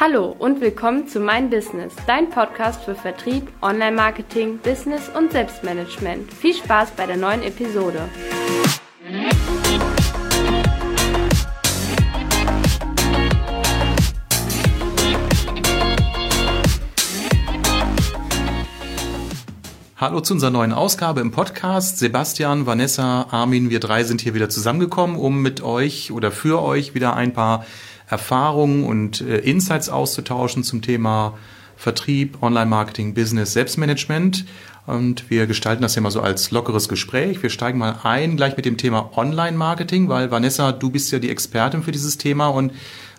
Hallo und willkommen zu Mein Business, dein Podcast für Vertrieb, Online-Marketing, Business und Selbstmanagement. Viel Spaß bei der neuen Episode. Hallo zu unserer neuen Ausgabe im Podcast. Sebastian, Vanessa, Armin, wir drei sind hier wieder zusammengekommen, um mit euch oder für euch wieder ein paar Erfahrungen und äh, Insights auszutauschen zum Thema Vertrieb, Online-Marketing, Business, Selbstmanagement. Und wir gestalten das ja mal so als lockeres Gespräch. Wir steigen mal ein gleich mit dem Thema Online-Marketing, weil Vanessa, du bist ja die Expertin für dieses Thema und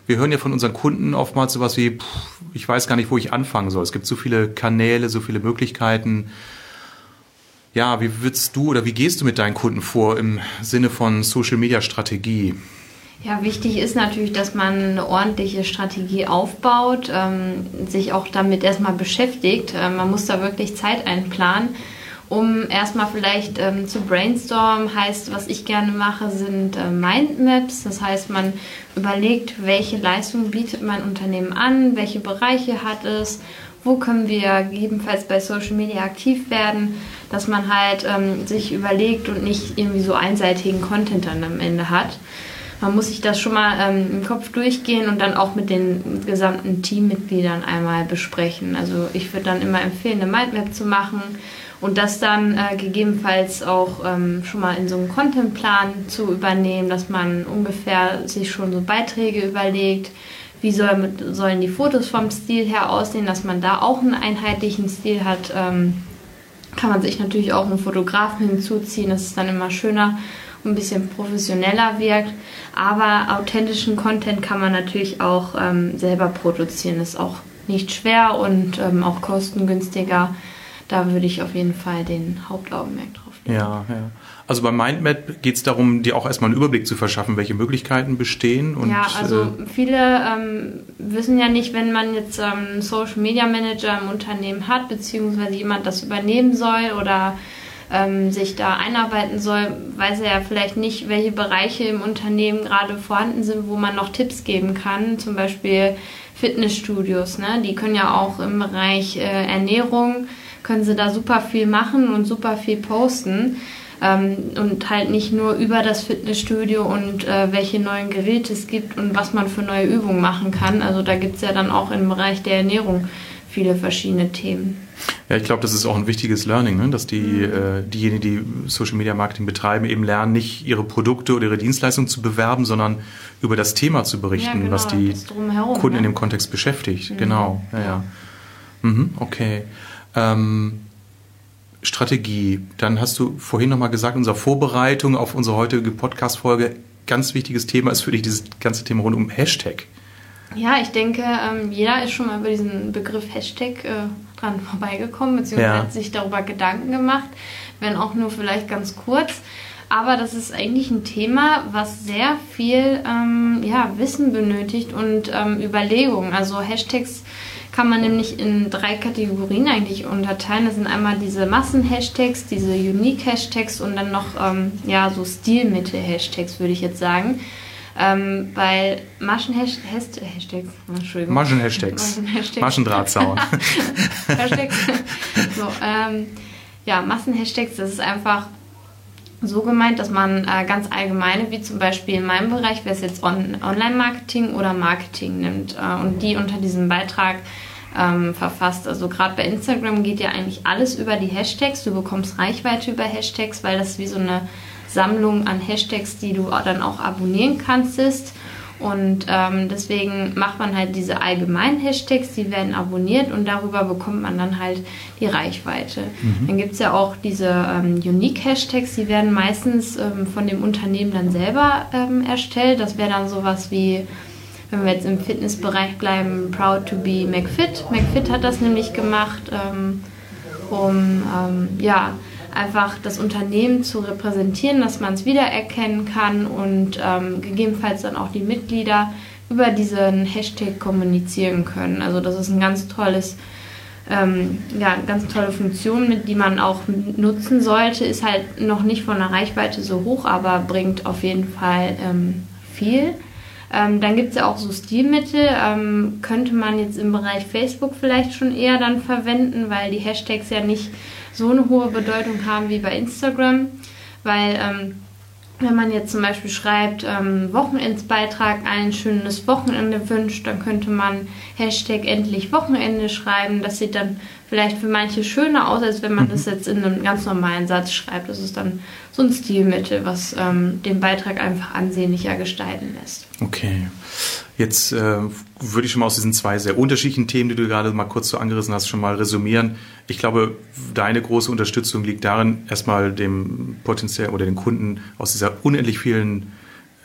wir hören ja von unseren Kunden oftmals sowas wie, pff, ich weiß gar nicht, wo ich anfangen soll. Es gibt so viele Kanäle, so viele Möglichkeiten. Ja, wie würdest du oder wie gehst du mit deinen Kunden vor im Sinne von Social Media Strategie? Ja, wichtig ist natürlich, dass man eine ordentliche Strategie aufbaut, ähm, sich auch damit erstmal beschäftigt. Äh, man muss da wirklich Zeit einplanen, um erstmal vielleicht ähm, zu brainstormen. Heißt, was ich gerne mache, sind äh, Mindmaps. Das heißt, man überlegt, welche Leistung bietet mein Unternehmen an, welche Bereiche hat es wo können wir gegebenenfalls bei Social Media aktiv werden, dass man halt ähm, sich überlegt und nicht irgendwie so einseitigen Content dann am Ende hat. Man muss sich das schon mal ähm, im Kopf durchgehen und dann auch mit den gesamten Teammitgliedern einmal besprechen. Also ich würde dann immer empfehlen, eine Mindmap zu machen und das dann äh, gegebenenfalls auch ähm, schon mal in so einen Contentplan zu übernehmen, dass man ungefähr sich schon so Beiträge überlegt, wie soll, sollen die Fotos vom Stil her aussehen, dass man da auch einen einheitlichen Stil hat. Ähm, kann man sich natürlich auch einen Fotografen hinzuziehen, das ist dann immer schöner ein bisschen professioneller wirkt. Aber authentischen Content kann man natürlich auch ähm, selber produzieren, ist auch nicht schwer und ähm, auch kostengünstiger. Da würde ich auf jeden Fall den Hauptaugenmerk drauf legen. Ja, ja. Also bei Mindmap geht es darum, dir auch erstmal einen Überblick zu verschaffen, welche Möglichkeiten bestehen. Und, ja, also äh, viele ähm, wissen ja nicht, wenn man jetzt ähm, einen Social Media Manager im Unternehmen hat, beziehungsweise jemand das übernehmen soll oder ähm, sich da einarbeiten soll, weiß er ja vielleicht nicht, welche Bereiche im Unternehmen gerade vorhanden sind, wo man noch Tipps geben kann. Zum Beispiel Fitnessstudios, ne? die können ja auch im Bereich äh, Ernährung, können sie da super viel machen und super viel posten ähm, und halt nicht nur über das Fitnessstudio und äh, welche neuen Geräte es gibt und was man für neue Übungen machen kann. Also da gibt es ja dann auch im Bereich der Ernährung viele verschiedene Themen. Ja, ich glaube, das ist auch ein wichtiges Learning, ne? dass die, mhm. äh, diejenigen, die Social Media Marketing betreiben, eben lernen, nicht ihre Produkte oder ihre Dienstleistungen zu bewerben, sondern über das Thema zu berichten, ja, genau, was die Kunden ne? in dem Kontext beschäftigt. Mhm. Genau, ja, ja. Mhm, okay. Ähm, Strategie. Dann hast du vorhin nochmal gesagt, unsere Vorbereitung auf unsere heutige Podcast-Folge, ganz wichtiges Thema ist für dich dieses ganze Thema rund um Hashtag. Ja, ich denke, ähm, jeder ist schon mal über diesen Begriff Hashtag äh, dran vorbeigekommen, beziehungsweise ja. hat sich darüber Gedanken gemacht, wenn auch nur vielleicht ganz kurz. Aber das ist eigentlich ein Thema, was sehr viel ähm, ja, Wissen benötigt und ähm, Überlegungen. Also Hashtags kann man nämlich in drei Kategorien eigentlich unterteilen. Das sind einmal diese Massen-Hashtags, diese Unique-Hashtags und dann noch ähm, ja, so Stilmittel-Hashtags, würde ich jetzt sagen. Ähm, weil Maschen-Hashtags, Entschuldigung. Maschen-Hashtags. Maschendrahtzaun. Hashtags. so, ähm, ja, Massen-Hashtags, das ist einfach so gemeint, dass man äh, ganz allgemeine, wie zum Beispiel in meinem Bereich, wer es jetzt On Online-Marketing oder Marketing nimmt äh, und die unter diesem Beitrag ähm, verfasst. Also gerade bei Instagram geht ja eigentlich alles über die Hashtags. Du bekommst Reichweite über Hashtags, weil das wie so eine Sammlung an Hashtags, die du dann auch abonnieren kannst, ist. Und ähm, deswegen macht man halt diese allgemeinen Hashtags, die werden abonniert und darüber bekommt man dann halt die Reichweite. Mhm. Dann gibt es ja auch diese ähm, Unique-Hashtags, die werden meistens ähm, von dem Unternehmen dann selber ähm, erstellt. Das wäre dann sowas wie, wenn wir jetzt im Fitnessbereich bleiben, Proud to be McFit. McFit hat das nämlich gemacht, ähm, um ähm, ja, einfach das Unternehmen zu repräsentieren, dass man es wiedererkennen kann und ähm, gegebenenfalls dann auch die Mitglieder über diesen Hashtag kommunizieren können. Also das ist ein ganz tolles, ähm, ja, ganz tolle Funktion, mit die man auch nutzen sollte. Ist halt noch nicht von der Reichweite so hoch, aber bringt auf jeden Fall ähm, viel. Ähm, dann gibt es ja auch so Stilmittel, ähm, könnte man jetzt im Bereich Facebook vielleicht schon eher dann verwenden, weil die Hashtags ja nicht so eine hohe Bedeutung haben wie bei Instagram, weil ähm, wenn man jetzt zum Beispiel schreibt, ähm, Wochenendsbeitrag, ein schönes Wochenende wünscht, dann könnte man Hashtag endlich Wochenende schreiben. Das sieht dann vielleicht für manche schöner aus, als wenn man mhm. das jetzt in einem ganz normalen Satz schreibt. Das ist dann so ein Stilmittel, was ähm, den Beitrag einfach ansehnlicher gestalten lässt. Okay. Jetzt äh, würde ich schon mal aus diesen zwei sehr unterschiedlichen Themen, die du gerade mal kurz so angerissen hast, schon mal resümieren. Ich glaube, deine große Unterstützung liegt darin, erstmal dem potenziell oder den Kunden aus dieser unendlich vielen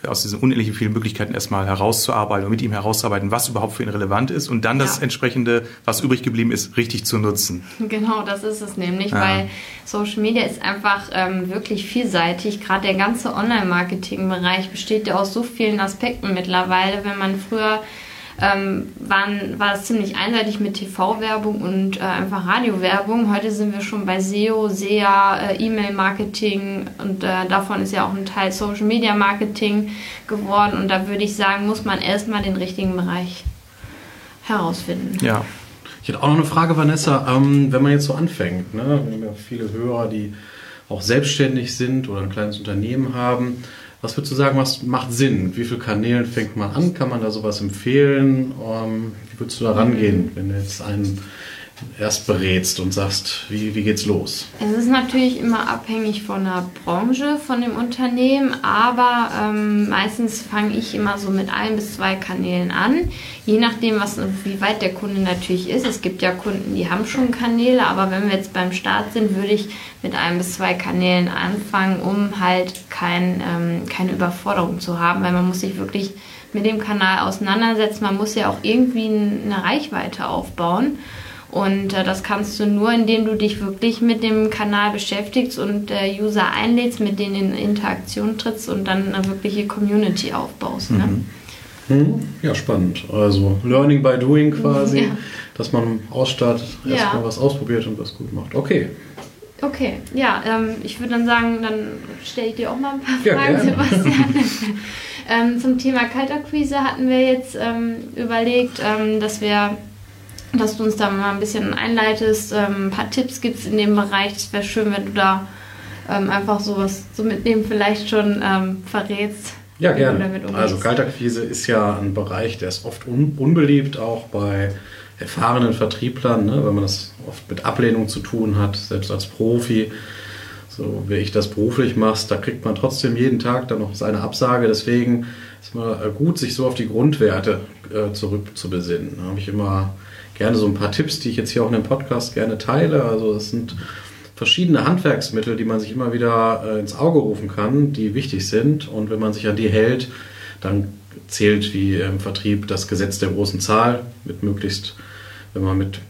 aus diesen unendlichen vielen Möglichkeiten erstmal herauszuarbeiten und mit ihm herauszuarbeiten, was überhaupt für ihn relevant ist und dann das entsprechende, was übrig geblieben ist, richtig zu nutzen. Genau, das ist es nämlich, ja. weil Social Media ist einfach ähm, wirklich vielseitig. Gerade der ganze Online-Marketing-Bereich besteht ja aus so vielen Aspekten mittlerweile. Wenn man früher ähm, waren, war es ziemlich einseitig mit TV-Werbung und äh, einfach Radiowerbung. Heute sind wir schon bei SEO, SEA, äh, E-Mail-Marketing und äh, davon ist ja auch ein Teil Social-Media-Marketing geworden. Und da würde ich sagen, muss man erstmal den richtigen Bereich herausfinden. Ja. Ich hätte auch noch eine Frage, Vanessa. Ähm, wenn man jetzt so anfängt, ne? wir haben ja viele Hörer, die auch selbstständig sind oder ein kleines Unternehmen haben. Was würdest du sagen, was macht Sinn? Wie viele Kanälen fängt man an? Kann man da sowas empfehlen? Ähm, wie würdest du da rangehen, wenn jetzt einen erst berätst und sagst, wie, wie geht's los? Es ist natürlich immer abhängig von der Branche, von dem Unternehmen, aber ähm, meistens fange ich immer so mit ein bis zwei Kanälen an, je nachdem, was, wie weit der Kunde natürlich ist. Es gibt ja Kunden, die haben schon Kanäle, aber wenn wir jetzt beim Start sind, würde ich mit ein bis zwei Kanälen anfangen, um halt kein, ähm, keine Überforderung zu haben, weil man muss sich wirklich mit dem Kanal auseinandersetzen. Man muss ja auch irgendwie eine Reichweite aufbauen. Und äh, das kannst du nur, indem du dich wirklich mit dem Kanal beschäftigst und äh, User einlädst, mit denen in Interaktion trittst und dann eine wirkliche Community aufbaust. Ne? Mhm. Mhm. Ja, spannend. Also Learning by Doing quasi, ja. dass man ausstartet, erstmal ja. was ausprobiert und was gut macht. Okay. Okay, ja, ähm, ich würde dann sagen, dann stelle ich dir auch mal ein paar Fragen, ja, Sebastian. ähm, zum Thema Kaltakquise hatten wir jetzt ähm, überlegt, ähm, dass wir dass du uns da mal ein bisschen einleitest, ähm, ein paar Tipps gibst in dem Bereich. Es wäre schön, wenn du da ähm, einfach sowas so mitnehmen vielleicht schon ähm, verrätst. Ja, gerne. Also Kaltakquise ist ja ein Bereich, der ist oft un unbeliebt, auch bei erfahrenen Vertrieblern, ne, wenn man das oft mit Ablehnung zu tun hat, selbst als Profi. So wie ich das beruflich mache, da kriegt man trotzdem jeden Tag dann noch seine Absage. Deswegen ist es mal gut, sich so auf die Grundwerte äh, zurückzubesinnen. Da habe ich immer gerne so ein paar Tipps, die ich jetzt hier auch in dem Podcast gerne teile. Also es sind verschiedene Handwerksmittel, die man sich immer wieder äh, ins Auge rufen kann, die wichtig sind. Und wenn man sich an die hält, dann zählt wie im Vertrieb das Gesetz der großen Zahl. Mit möglichst, wenn man mit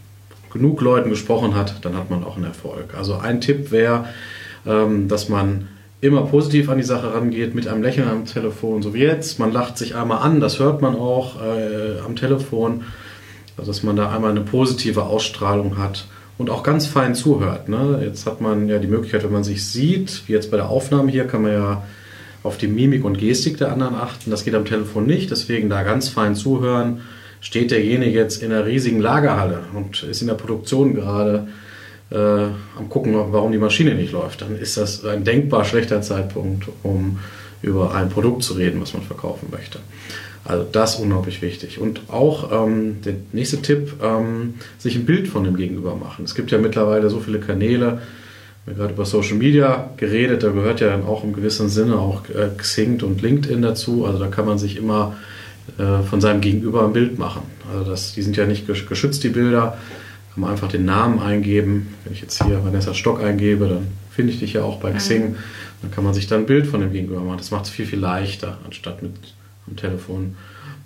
genug Leuten gesprochen hat, dann hat man auch einen Erfolg. Also ein Tipp wäre, ähm, dass man immer positiv an die Sache rangeht, mit einem Lächeln am Telefon, so wie jetzt. Man lacht sich einmal an, das hört man auch äh, am Telefon. Also dass man da einmal eine positive Ausstrahlung hat und auch ganz fein zuhört. Ne? Jetzt hat man ja die Möglichkeit, wenn man sich sieht, wie jetzt bei der Aufnahme hier, kann man ja auf die Mimik und Gestik der anderen achten. Das geht am Telefon nicht, deswegen da ganz fein zuhören. Steht derjenige jetzt in einer riesigen Lagerhalle und ist in der Produktion gerade äh, am gucken, warum die Maschine nicht läuft, dann ist das ein denkbar schlechter Zeitpunkt, um über ein Produkt zu reden, was man verkaufen möchte. Also das ist unglaublich wichtig. Und auch ähm, der nächste Tipp, ähm, sich ein Bild von dem Gegenüber machen. Es gibt ja mittlerweile so viele Kanäle, wir haben gerade über Social Media geredet, da gehört ja dann auch im gewissen Sinne auch äh, Xing und LinkedIn dazu. Also da kann man sich immer äh, von seinem Gegenüber ein Bild machen. Also das, die sind ja nicht geschützt, die Bilder. Kann man einfach den Namen eingeben. Wenn ich jetzt hier Vanessa Stock eingebe, dann finde ich dich ja auch bei Xing. Dann kann man sich dann ein Bild von dem Gegenüber machen. Das macht es viel, viel leichter, anstatt mit am Telefon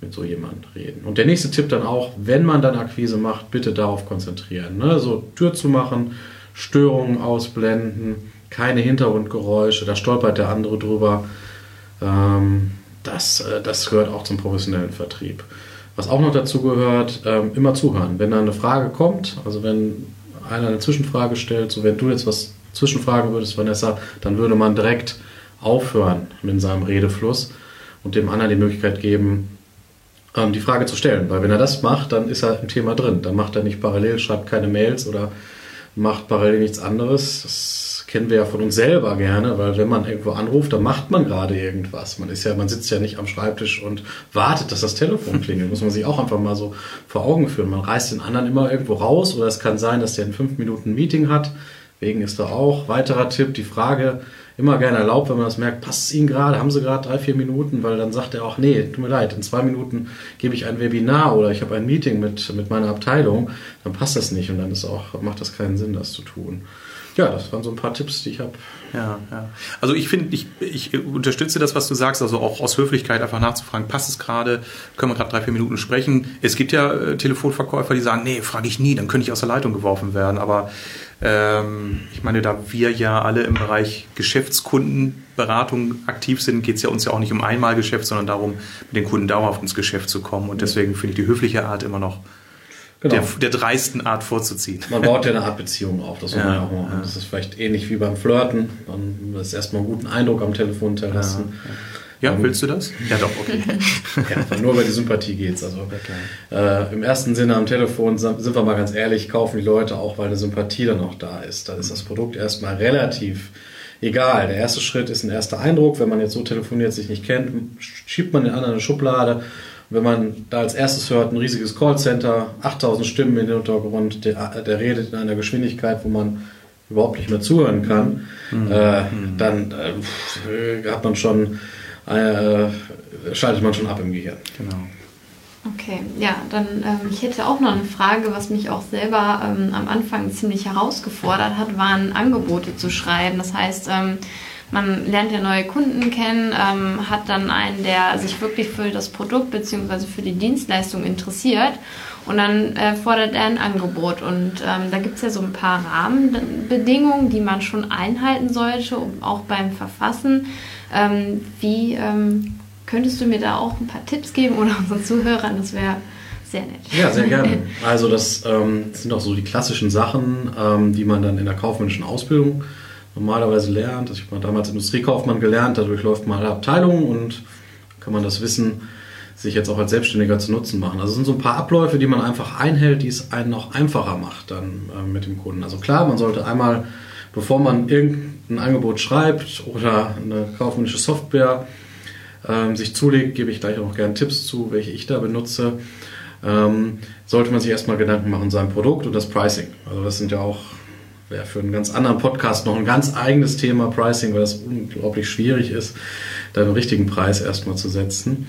mit so jemandem reden. Und der nächste Tipp dann auch, wenn man dann Akquise macht, bitte darauf konzentrieren. Ne? So Tür zu machen, Störungen ausblenden, keine Hintergrundgeräusche, da stolpert der andere drüber. Ähm, das, äh, das gehört auch zum professionellen Vertrieb. Was auch noch dazu gehört, ähm, immer zuhören. Wenn da eine Frage kommt, also wenn einer eine Zwischenfrage stellt, so wenn du jetzt was zwischenfragen würdest, Vanessa, dann würde man direkt aufhören mit seinem Redefluss und dem anderen die Möglichkeit geben, ähm, die Frage zu stellen. Weil wenn er das macht, dann ist er im Thema drin. Dann macht er nicht parallel, schreibt keine Mails oder macht parallel nichts anderes. Das kennen wir ja von uns selber gerne, weil wenn man irgendwo anruft, dann macht man gerade irgendwas. Man ist ja, man sitzt ja nicht am Schreibtisch und wartet, dass das Telefon klingelt. Muss man sich auch einfach mal so vor Augen führen. Man reißt den anderen immer irgendwo raus oder es kann sein, dass der in fünf Minuten ein Meeting hat. Wegen ist da auch weiterer Tipp, die Frage, immer gerne erlaubt, wenn man das merkt, passt es Ihnen gerade, haben Sie gerade drei, vier Minuten, weil dann sagt er auch, nee, tut mir leid, in zwei Minuten gebe ich ein Webinar oder ich habe ein Meeting mit, mit meiner Abteilung, dann passt das nicht und dann ist auch, macht das keinen Sinn, das zu tun. Ja, das waren so ein paar Tipps, die ich habe. Ja, ja. Also ich finde, ich, ich unterstütze das, was du sagst, also auch aus Höflichkeit einfach nachzufragen, passt es gerade, können wir gerade drei, vier Minuten sprechen. Es gibt ja äh, Telefonverkäufer, die sagen, nee, frage ich nie, dann könnte ich aus der Leitung geworfen werden. Aber ähm, ich meine, da wir ja alle im Bereich Geschäftskundenberatung aktiv sind, geht es ja uns ja auch nicht um Einmalgeschäft, sondern darum, mit den Kunden dauerhaft ins Geschäft zu kommen. Und deswegen finde ich die höfliche Art immer noch genau. der, der, dreisten Art vorzuziehen. Man baut ja eine Art Beziehung auf, das ja, ja auch machen. Ja. Das ist vielleicht ähnlich wie beim Flirten. Man ist erstmal einen guten Eindruck am Telefon hinterlassen. Ja, willst du das? Ja, doch, okay. ja, nur über die Sympathie geht es. Also, äh, Im ersten Sinne am Telefon sind wir mal ganz ehrlich, kaufen die Leute auch, weil eine Sympathie dann auch da ist. Dann ist das Produkt erstmal relativ egal. Der erste Schritt ist ein erster Eindruck. Wenn man jetzt so telefoniert, sich nicht kennt, schiebt man den anderen eine Schublade. wenn man da als erstes hört, ein riesiges Callcenter, 8000 Stimmen im Hintergrund, der, der redet in einer Geschwindigkeit, wo man überhaupt nicht mehr zuhören kann, mhm. äh, dann äh, hat man schon äh, schaltet man schon ab im Gehirn. Genau. Okay, ja, dann ähm, ich hätte auch noch eine Frage, was mich auch selber ähm, am Anfang ziemlich herausgefordert hat, waren Angebote zu schreiben. Das heißt, ähm, man lernt ja neue Kunden kennen, ähm, hat dann einen, der sich wirklich für das Produkt bzw. für die Dienstleistung interessiert und dann äh, fordert er ein Angebot. Und ähm, da gibt es ja so ein paar Rahmenbedingungen, die man schon einhalten sollte, auch beim Verfassen. Ähm, wie ähm, könntest du mir da auch ein paar Tipps geben oder unseren Zuhörern? Das wäre sehr nett. Ja, sehr gerne. Also das, ähm, sind auch so die klassischen Sachen, ähm, die man dann in der kaufmännischen Ausbildung normalerweise lernt. Also ich habe damals Industriekaufmann gelernt, dadurch läuft man alle Abteilungen und kann man das Wissen sich jetzt auch als Selbstständiger zu Nutzen machen. Also es sind so ein paar Abläufe, die man einfach einhält, die es einen noch einfacher macht dann äh, mit dem Kunden. Also klar, man sollte einmal, bevor man irgendein Angebot schreibt oder eine kaufmännische Software ähm, sich zulegt, gebe ich gleich auch gerne Tipps zu, welche ich da benutze, ähm, sollte man sich erstmal Gedanken machen, sein Produkt und das Pricing. Also das sind ja auch wäre für einen ganz anderen Podcast noch ein ganz eigenes Thema Pricing, weil das unglaublich schwierig ist, da einen richtigen Preis erstmal zu setzen.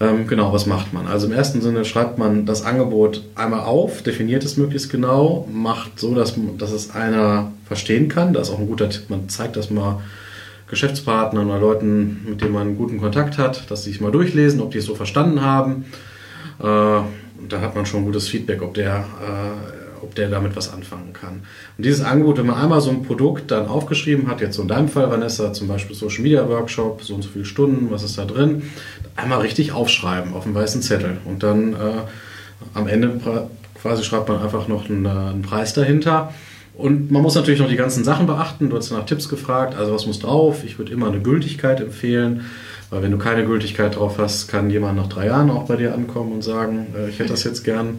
Ähm, genau, was macht man? Also im ersten Sinne schreibt man das Angebot einmal auf, definiert es möglichst genau, macht so, dass, dass es einer verstehen kann. Das ist auch ein guter Tipp. Man zeigt das mal Geschäftspartnern oder Leuten, mit denen man einen guten Kontakt hat, dass sie es mal durchlesen, ob die es so verstanden haben. Äh, da hat man schon gutes Feedback, ob der äh, ob der damit was anfangen kann. Und dieses Angebot, wenn man einmal so ein Produkt dann aufgeschrieben hat, jetzt so in deinem Fall, Vanessa, zum Beispiel Social Media Workshop, so und so viele Stunden, was ist da drin, einmal richtig aufschreiben auf einem weißen Zettel. Und dann äh, am Ende quasi schreibt man einfach noch einen, äh, einen Preis dahinter. Und man muss natürlich noch die ganzen Sachen beachten. Du hast nach Tipps gefragt, also was muss drauf? Ich würde immer eine Gültigkeit empfehlen. Weil wenn du keine Gültigkeit drauf hast, kann jemand nach drei Jahren auch bei dir ankommen und sagen, äh, ich hätte das jetzt gern.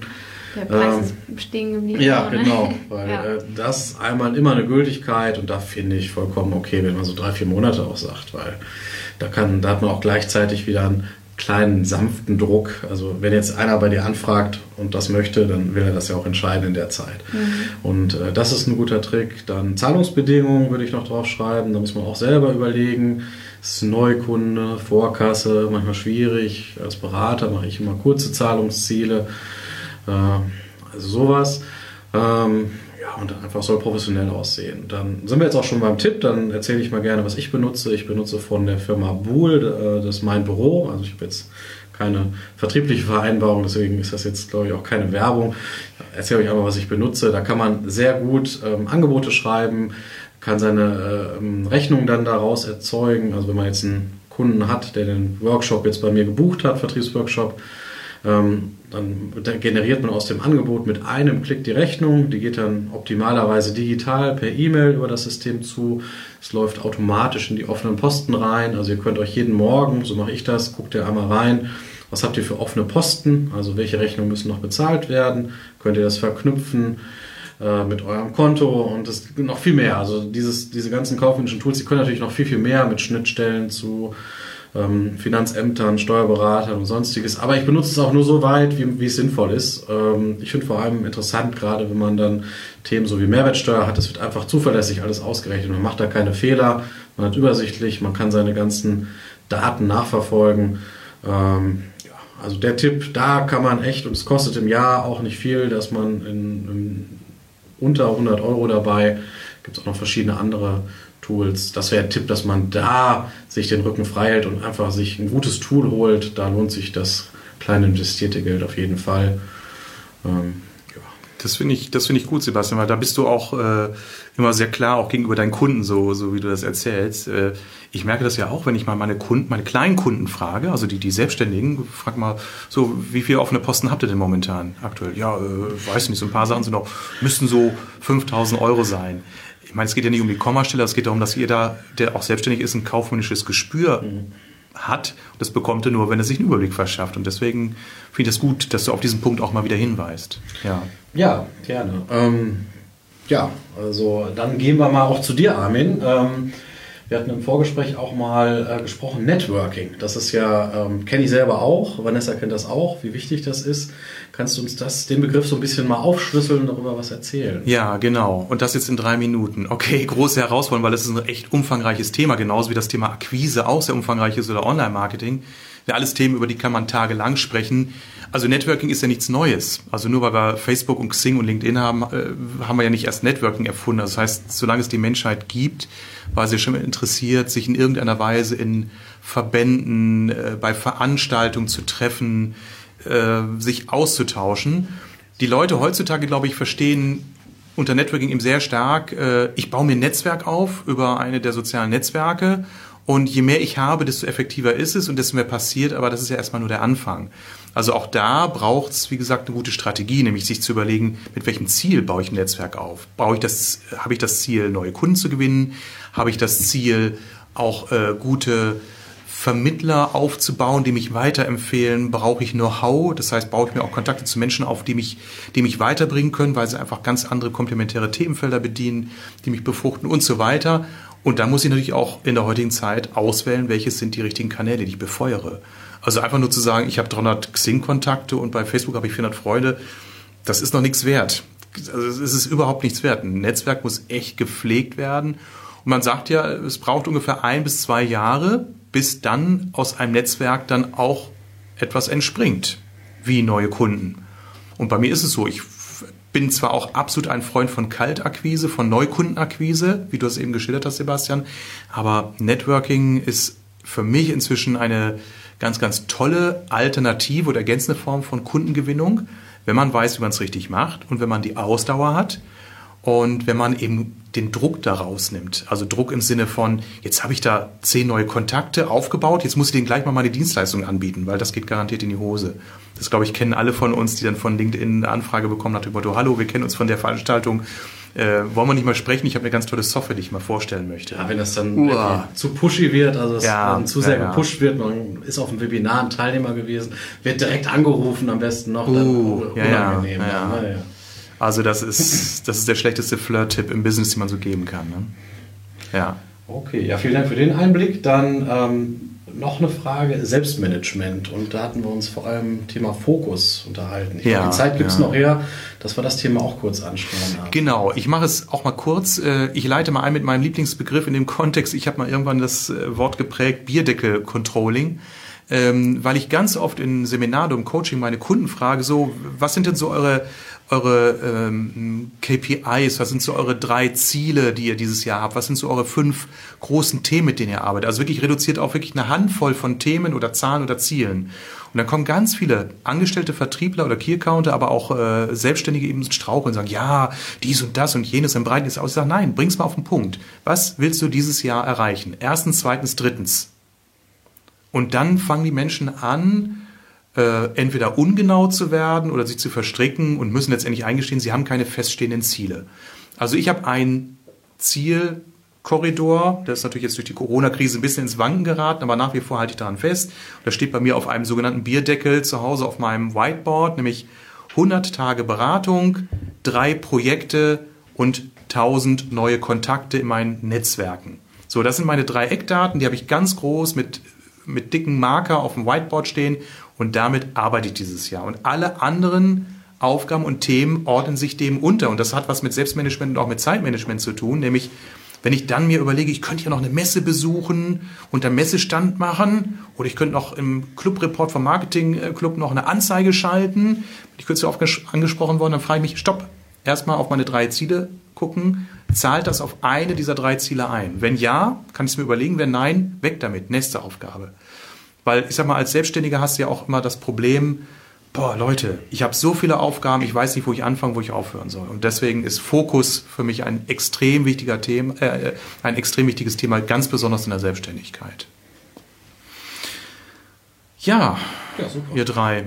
Der Preis ähm, ist stehen geblieben. Ja, ne? genau. Weil ja. äh, das einmal immer eine Gültigkeit und da finde ich vollkommen okay, wenn man so drei, vier Monate auch sagt, weil da kann, da hat man auch gleichzeitig wieder einen kleinen, sanften Druck. Also wenn jetzt einer bei dir anfragt und das möchte, dann will er das ja auch entscheiden in der Zeit. Mhm. Und äh, das ist ein guter Trick. Dann Zahlungsbedingungen würde ich noch drauf schreiben. Da muss man auch selber überlegen. Es ist Neukunde, Vorkasse, manchmal schwierig. Als Berater mache ich immer kurze Zahlungsziele. Äh, also sowas. Ähm, ja, und einfach soll professionell aussehen. Dann sind wir jetzt auch schon beim Tipp, dann erzähle ich mal gerne, was ich benutze. Ich benutze von der Firma Buhl, äh, das ist mein Büro. Also ich habe jetzt keine vertriebliche Vereinbarung, deswegen ist das jetzt, glaube ich, auch keine Werbung. Ich erzähle euch einfach, was ich benutze. Da kann man sehr gut ähm, Angebote schreiben, kann seine äh, Rechnung dann daraus erzeugen. Also wenn man jetzt einen Kunden hat, der den Workshop jetzt bei mir gebucht hat, Vertriebsworkshop, ähm, dann generiert man aus dem Angebot mit einem Klick die Rechnung. Die geht dann optimalerweise digital per E-Mail über das System zu. Es läuft automatisch in die offenen Posten rein. Also ihr könnt euch jeden Morgen, so mache ich das, guckt ihr einmal rein Was habt ihr für offene Posten? Also welche Rechnungen müssen noch bezahlt werden? Könnt ihr das verknüpfen äh, mit eurem Konto und das noch viel mehr. Also dieses, diese ganzen kaufmännischen Tools, die können natürlich noch viel, viel mehr mit Schnittstellen zu ähm, Finanzämtern, Steuerberatern und sonstiges. Aber ich benutze es auch nur so weit, wie, wie es sinnvoll ist. Ähm, ich finde vor allem interessant, gerade wenn man dann Themen so wie Mehrwertsteuer hat, es wird einfach zuverlässig alles ausgerechnet. Man macht da keine Fehler, man hat übersichtlich, man kann seine ganzen Daten nachverfolgen. Ähm, ja, also der Tipp, da kann man echt, und es kostet im Jahr auch nicht viel, dass man in, in unter 100 Euro dabei, gibt es auch noch verschiedene andere Tools. Das wäre ein Tipp, dass man da sich den Rücken frei hält und einfach sich ein gutes Tool holt. Da lohnt sich das kleine investierte Geld auf jeden Fall. Ähm, das finde ich, das finde ich gut, Sebastian, weil da bist du auch äh, immer sehr klar, auch gegenüber deinen Kunden, so, so wie du das erzählst. Äh, ich merke das ja auch, wenn ich mal meine Kunden, meine kleinen Kunden frage, also die, die Selbstständigen, frag mal, so, wie viele offene Posten habt ihr denn momentan aktuell? Ja, äh, weiß nicht, so ein paar Sachen sind noch, müssten so 5000 Euro sein ich meine, es geht ja nicht um die Kommastelle, es geht darum, dass jeder, der auch selbstständig ist, ein kaufmännisches Gespür mhm. hat. Das bekommt er nur, wenn er sich einen Überblick verschafft. Und deswegen finde ich es das gut, dass du auf diesen Punkt auch mal wieder hinweist. Ja, ja gerne. Ähm, ja, also dann gehen wir mal auch zu dir, Armin. Ähm, wir hatten im Vorgespräch auch mal äh, gesprochen, Networking. Das ist ja, ähm, kenne ich selber auch, Vanessa kennt das auch, wie wichtig das ist. Kannst du uns das, den Begriff so ein bisschen mal aufschlüsseln und darüber was erzählen? Ja, genau. Und das jetzt in drei Minuten. Okay, große Herausforderung, weil das ist ein echt umfangreiches Thema, genauso wie das Thema Akquise auch sehr umfangreich ist oder Online-Marketing. Ja, alles Themen, über die kann man tagelang sprechen. Also Networking ist ja nichts Neues. Also nur weil wir Facebook und Xing und LinkedIn haben, äh, haben wir ja nicht erst Networking erfunden. Das heißt, solange es die Menschheit gibt, war sie schon interessiert, sich in irgendeiner Weise in Verbänden, äh, bei Veranstaltungen zu treffen, äh, sich auszutauschen. Die Leute heutzutage, glaube ich, verstehen unter Networking eben sehr stark, ich baue mir ein Netzwerk auf über eine der sozialen Netzwerke und je mehr ich habe, desto effektiver ist es und desto mehr passiert, aber das ist ja erstmal nur der Anfang. Also auch da braucht es, wie gesagt, eine gute Strategie, nämlich sich zu überlegen, mit welchem Ziel baue ich ein Netzwerk auf? Baue ich das, habe ich das Ziel, neue Kunden zu gewinnen? Habe ich das Ziel, auch äh, gute Vermittler aufzubauen, die mich weiterempfehlen? Brauche ich Know-how? Das heißt, baue ich mir auch Kontakte zu Menschen auf, die mich, die mich weiterbringen können, weil sie einfach ganz andere komplementäre Themenfelder bedienen, die mich befruchten und so weiter. Und da muss ich natürlich auch in der heutigen Zeit auswählen, welches sind die richtigen Kanäle, die ich befeuere. Also einfach nur zu sagen, ich habe 300 Xing-Kontakte und bei Facebook habe ich 400 Freunde, das ist noch nichts wert. Also es ist überhaupt nichts wert. Ein Netzwerk muss echt gepflegt werden. Und man sagt ja, es braucht ungefähr ein bis zwei Jahre, bis dann aus einem Netzwerk dann auch etwas entspringt, wie neue Kunden. Und bei mir ist es so, ich bin zwar auch absolut ein Freund von Kaltakquise, von Neukundenakquise, wie du es eben geschildert hast, Sebastian, aber Networking ist für mich inzwischen eine ganz, ganz tolle alternative oder ergänzende Form von Kundengewinnung, wenn man weiß, wie man es richtig macht und wenn man die Ausdauer hat und wenn man eben den Druck daraus nimmt. Also Druck im Sinne von, jetzt habe ich da zehn neue Kontakte aufgebaut, jetzt muss ich denen gleich mal meine Dienstleistung anbieten, weil das geht garantiert in die Hose. Das, glaube ich, kennen alle von uns, die dann von LinkedIn eine Anfrage bekommen nach dem Motto, hallo, wir kennen uns von der Veranstaltung, äh, wollen wir nicht mal sprechen? Ich habe eine ganz tolle Software, die ich mal vorstellen möchte. Ja, wenn das dann zu pushy wird, also es ja, zu sehr ja. gepusht wird, man ist auf dem Webinar ein Teilnehmer gewesen, wird direkt angerufen, am besten noch, uh, dann unangenehm. Ja, ja. Also das ist, das ist der schlechteste Flirt-Tipp im Business, den man so geben kann. Ne? Ja. Okay, ja, vielen Dank für den Einblick. Dann ähm, noch eine Frage, Selbstmanagement. Und da hatten wir uns vor allem Thema Fokus unterhalten. Ich ja, glaube, die Zeit gibt es ja. noch her, dass wir das Thema auch kurz anschauen. Haben. Genau, ich mache es auch mal kurz. Äh, ich leite mal ein mit meinem Lieblingsbegriff in dem Kontext. Ich habe mal irgendwann das äh, Wort geprägt, Bierdeckel-Controlling ähm, weil ich ganz oft in Seminaren und Coaching meine Kunden frage, so, was sind denn so eure eure ähm, KPIs, was sind so eure drei Ziele, die ihr dieses Jahr habt, was sind so eure fünf großen Themen, mit denen ihr arbeitet. Also wirklich reduziert auf wirklich eine Handvoll von Themen oder Zahlen oder Zielen. Und dann kommen ganz viele angestellte Vertriebler oder Key-Accounter, aber auch äh, Selbstständige eben straucheln und sagen, ja, dies und das und jenes, im breiten es aus. Ich sage, nein, bring's mal auf den Punkt. Was willst du dieses Jahr erreichen? Erstens, zweitens, drittens. Und dann fangen die Menschen an, äh, entweder ungenau zu werden oder sich zu verstricken und müssen letztendlich eingestehen, sie haben keine feststehenden Ziele. Also ich habe ein Ziel Korridor. Das ist natürlich jetzt durch die Corona-Krise ein bisschen ins Wanken geraten, aber nach wie vor halte ich daran fest. Da steht bei mir auf einem sogenannten Bierdeckel zu Hause auf meinem Whiteboard, nämlich 100 Tage Beratung, drei Projekte und 1000 neue Kontakte in meinen Netzwerken. So, das sind meine drei Eckdaten, die habe ich ganz groß mit, mit dicken Marker auf dem Whiteboard stehen und damit arbeite ich dieses Jahr. Und alle anderen Aufgaben und Themen ordnen sich dem unter. Und das hat was mit Selbstmanagement und auch mit Zeitmanagement zu tun, nämlich wenn ich dann mir überlege, ich könnte ja noch eine Messe besuchen und einen Messestand machen oder ich könnte noch im Clubreport vom Marketing Club noch eine Anzeige schalten, ich könnte so oft angesprochen worden, dann frage ich mich, stopp, erstmal auf meine drei Ziele gucken, zahlt das auf eine dieser drei Ziele ein? Wenn ja, kann ich es mir überlegen, wenn nein, weg damit, nächste Aufgabe. Weil ich sag mal, als Selbstständiger hast du ja auch immer das Problem, boah, Leute, ich habe so viele Aufgaben, ich weiß nicht, wo ich anfangen, wo ich aufhören soll. Und deswegen ist Fokus für mich ein extrem wichtiger Thema, äh, ein extrem wichtiges Thema, ganz besonders in der Selbstständigkeit. Ja, ja ihr drei.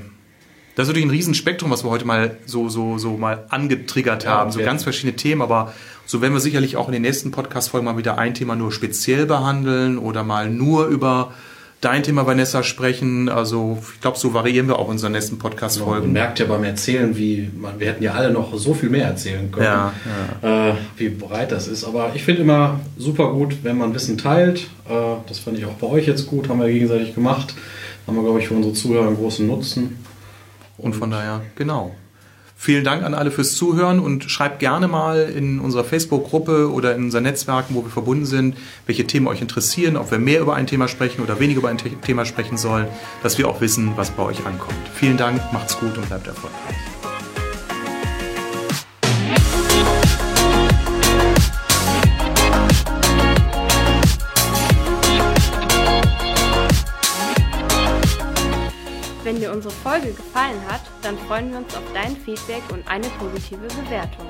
Das ist natürlich ein Riesenspektrum, was wir heute mal so, so, so mal angetriggert haben. Ja, so ganz verschiedene Themen, aber so werden wir sicherlich auch in den nächsten Podcast-Folgen mal wieder ein Thema nur speziell behandeln oder mal nur über dein Thema, Vanessa, sprechen. Also ich glaube, so variieren wir auch unsere nächsten Podcast-Folgen. Man merkt ja beim Erzählen, wie man, wir hätten ja alle noch so viel mehr erzählen können, ja, ja. Äh, wie breit das ist. Aber ich finde immer super gut, wenn man Wissen teilt. Äh, das fand ich auch bei euch jetzt gut, haben wir gegenseitig gemacht. Haben wir, glaube ich, für unsere Zuhörer einen großen Nutzen. Und, und von daher, genau. Vielen Dank an alle fürs Zuhören und schreibt gerne mal in unserer Facebook-Gruppe oder in unseren Netzwerken, wo wir verbunden sind, welche Themen euch interessieren, ob wir mehr über ein Thema sprechen oder weniger über ein Thema sprechen sollen, dass wir auch wissen, was bei euch ankommt. Vielen Dank, macht's gut und bleibt erfolgreich. Unsere Folge gefallen hat, dann freuen wir uns auf dein Feedback und eine positive Bewertung.